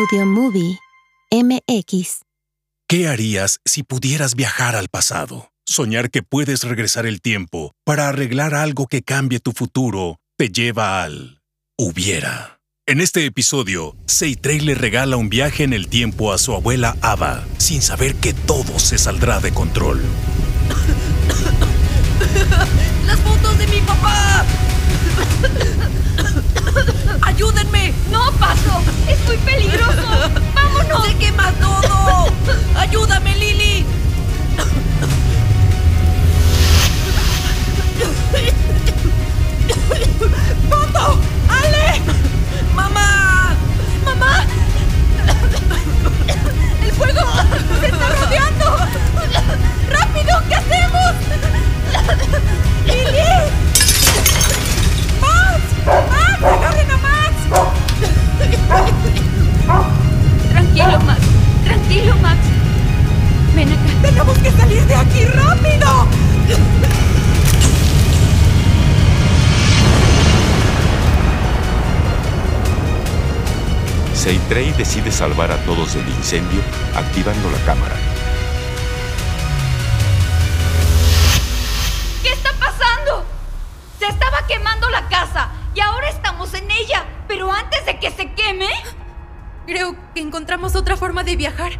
Audio Movie MX. ¿Qué harías si pudieras viajar al pasado? Soñar que puedes regresar el tiempo para arreglar algo que cambie tu futuro te lleva al hubiera. En este episodio, Seitrey le regala un viaje en el tiempo a su abuela Ava, sin saber que todo se saldrá de control. ¡Las fotos de mi papá! ¡Ayúdenme! ¡No, Pato! ¡Es muy peligroso! ¡Vámonos! ¡Se quema todo! ¡Ayúdame, Lili! Seitrey decide salvar a todos del incendio activando la cámara. ¿Qué está pasando? Se estaba quemando la casa y ahora estamos en ella. Pero antes de que se queme... Creo que encontramos otra forma de viajar.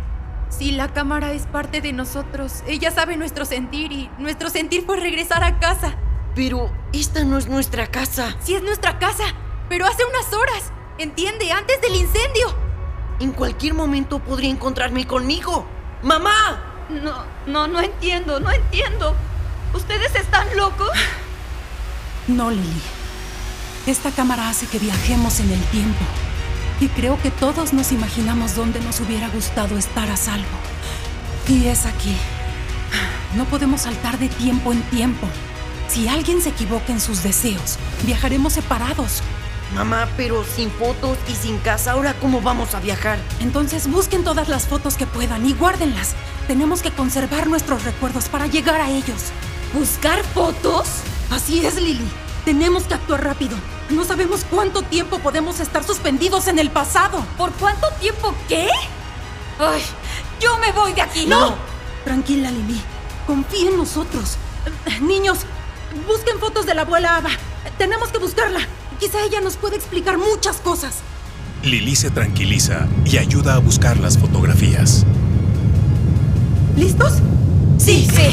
Si la cámara es parte de nosotros, ella sabe nuestro sentir y nuestro sentir fue regresar a casa. Pero esta no es nuestra casa. Sí es nuestra casa, pero hace unas horas. Entiende, antes del incendio. En cualquier momento podría encontrarme conmigo. ¡Mamá! No, no, no entiendo, no entiendo. ¿Ustedes están locos? No, Lily. Esta cámara hace que viajemos en el tiempo. Y creo que todos nos imaginamos dónde nos hubiera gustado estar a salvo. Y es aquí. No podemos saltar de tiempo en tiempo. Si alguien se equivoca en sus deseos, viajaremos separados. Mamá, pero sin fotos y sin casa, ¿ahora cómo vamos a viajar? Entonces busquen todas las fotos que puedan y guárdenlas. Tenemos que conservar nuestros recuerdos para llegar a ellos. ¿Buscar fotos? Así es, Lily. Tenemos que actuar rápido. No sabemos cuánto tiempo podemos estar suspendidos en el pasado. ¿Por cuánto tiempo qué? Ay, yo me voy de aquí. ¡No! Tranquila, Lily. Confía en nosotros. Niños, busquen fotos de la abuela Ava. Tenemos que buscarla. Quizá ella nos puede explicar muchas cosas. Lily se tranquiliza y ayuda a buscar las fotografías. ¿Listos? Sí, sí.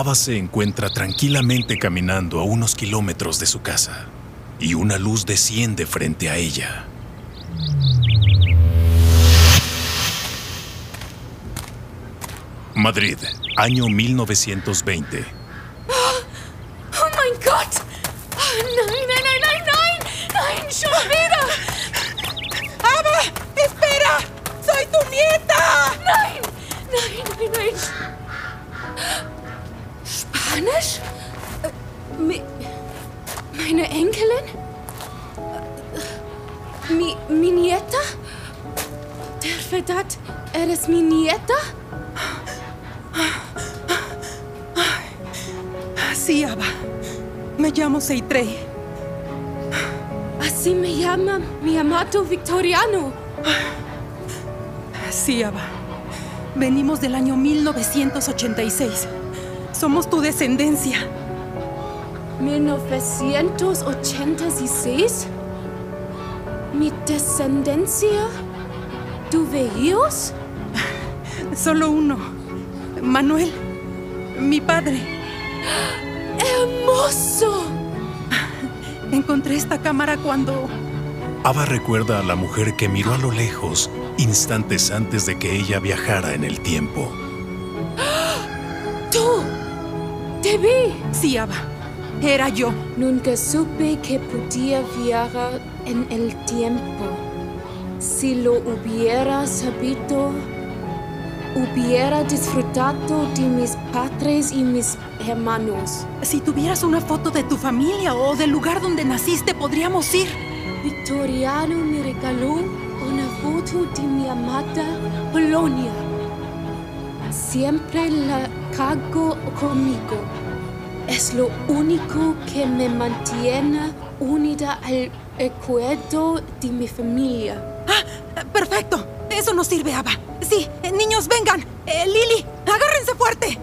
Ava se encuentra tranquilamente caminando a unos kilómetros de su casa y una luz desciende frente a ella. Madrid, año 1920. Sí, Ava. Me llamo Seitrey. Así me llama mi amado Victoriano. Sí, Ava. Venimos del año 1986. Somos tu descendencia. 1986? ¿Mi descendencia? ¿Tuve hijos? Solo uno. Manuel. Mi padre. ¡Hermoso! Encontré esta cámara cuando... Ava recuerda a la mujer que miró a lo lejos instantes antes de que ella viajara en el tiempo. ¡Tú! ¡Te vi! Sí, Ava. Era yo. Nunca supe que podía viajar en el tiempo. Si lo hubiera sabido, hubiera disfrutado de mis padres y mis hermanos. Si tuvieras una foto de tu familia o del lugar donde naciste, podríamos ir. Victoriano mi regaló una foto de mi amada Polonia. Siempre la cargo conmigo. Es lo único que me mantiene unida al recuerdo de mi familia. Ah, perfecto. Eso nos sirve, Ava. Eh, niños, vengan. Eh, Lily, agárrense fuerte.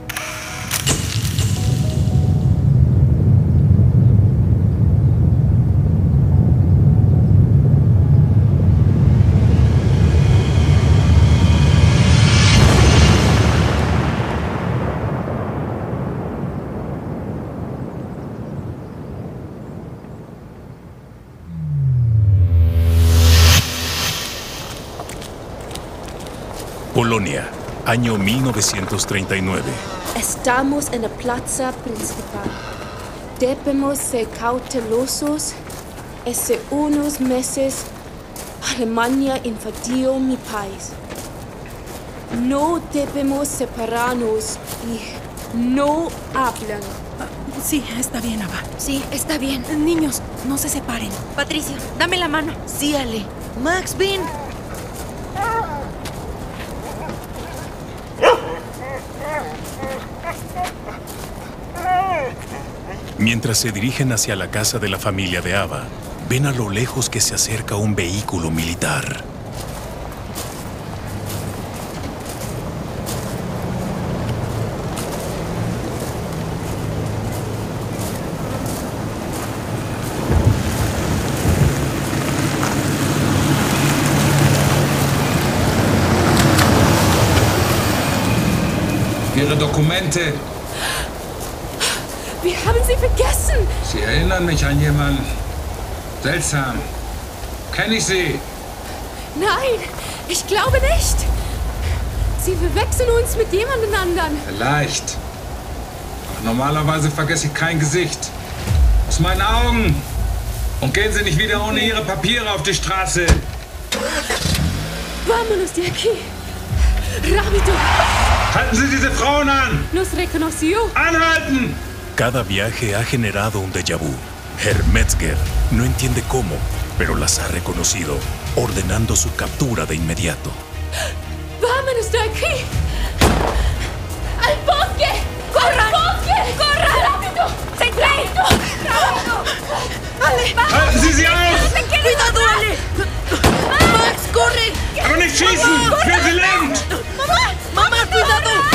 Polonia, año 1939. Estamos en la plaza principal. Debemos ser cautelosos. Hace unos meses, Alemania invadió mi país. No debemos separarnos y no hablan. Sí, está bien, Ava. Sí, está bien. Niños, no se separen. Patricio, dame la mano. Sí, Ale. Max, ven. Mientras se dirigen hacia la casa de la familia de Ava, ven a lo lejos que se acerca un vehículo militar. Wir haben sie vergessen. Sie erinnern mich an jemanden. Seltsam. Kenne ich Sie? Nein, ich glaube nicht. Sie verwechseln uns mit jemandem anderen. Vielleicht. Aber normalerweise vergesse ich kein Gesicht. Aus meinen Augen. Und gehen Sie nicht wieder ohne Ihre Papiere auf die Straße. Vámonos de aquí. Rápido. Halten Sie diese Frauen an! Nos reconoció. Anhalten! Cada viaje ha generado un déjà vu. Herr Metzger no entiende cómo, pero las ha reconocido, ordenando su captura de inmediato. Vámonos de aquí. ¡Al bosque! ¡Al bosque! ¡Corran! ¡Rápido! ¡Se rápido! ¡Rápido! Ale, Halten Sie sie auf! ¡Cuidado, Ale! ¡Max, corre! Aber nicht schießen! Lenkt! ¡Mamá, cuidado!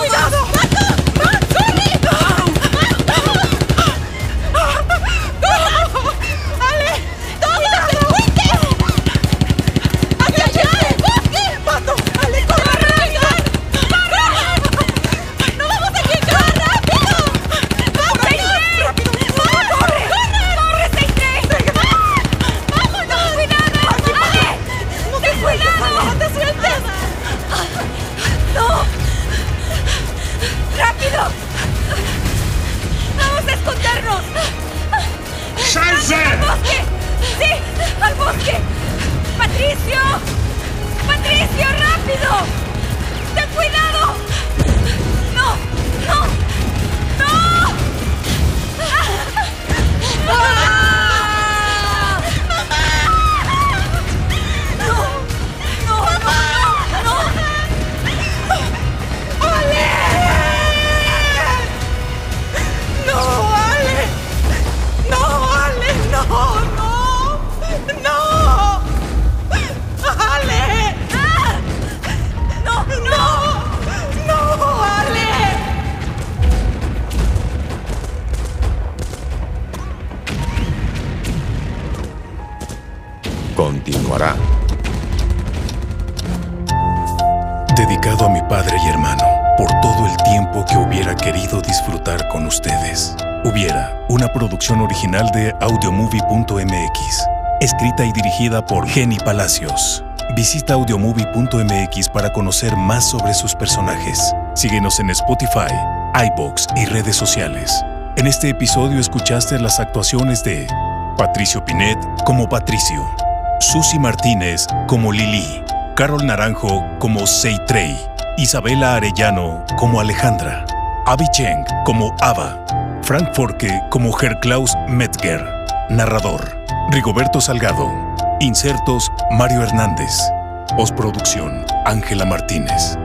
without Dedicado a mi padre y hermano, por todo el tiempo que hubiera querido disfrutar con ustedes. Hubiera, una producción original de audiomovie.mx, escrita y dirigida por Jenny Palacios. Visita audiomovie.mx para conocer más sobre sus personajes. Síguenos en Spotify, iBox y redes sociales. En este episodio escuchaste las actuaciones de Patricio Pinet como Patricio, Susi Martínez como Lili, Carol Naranjo como Seitrey, Isabela Arellano como Alejandra, Abby Cheng como Ava, Frank Forke como Herklaus Metzger, narrador, Rigoberto Salgado, insertos Mario Hernández, postproducción Ángela Martínez.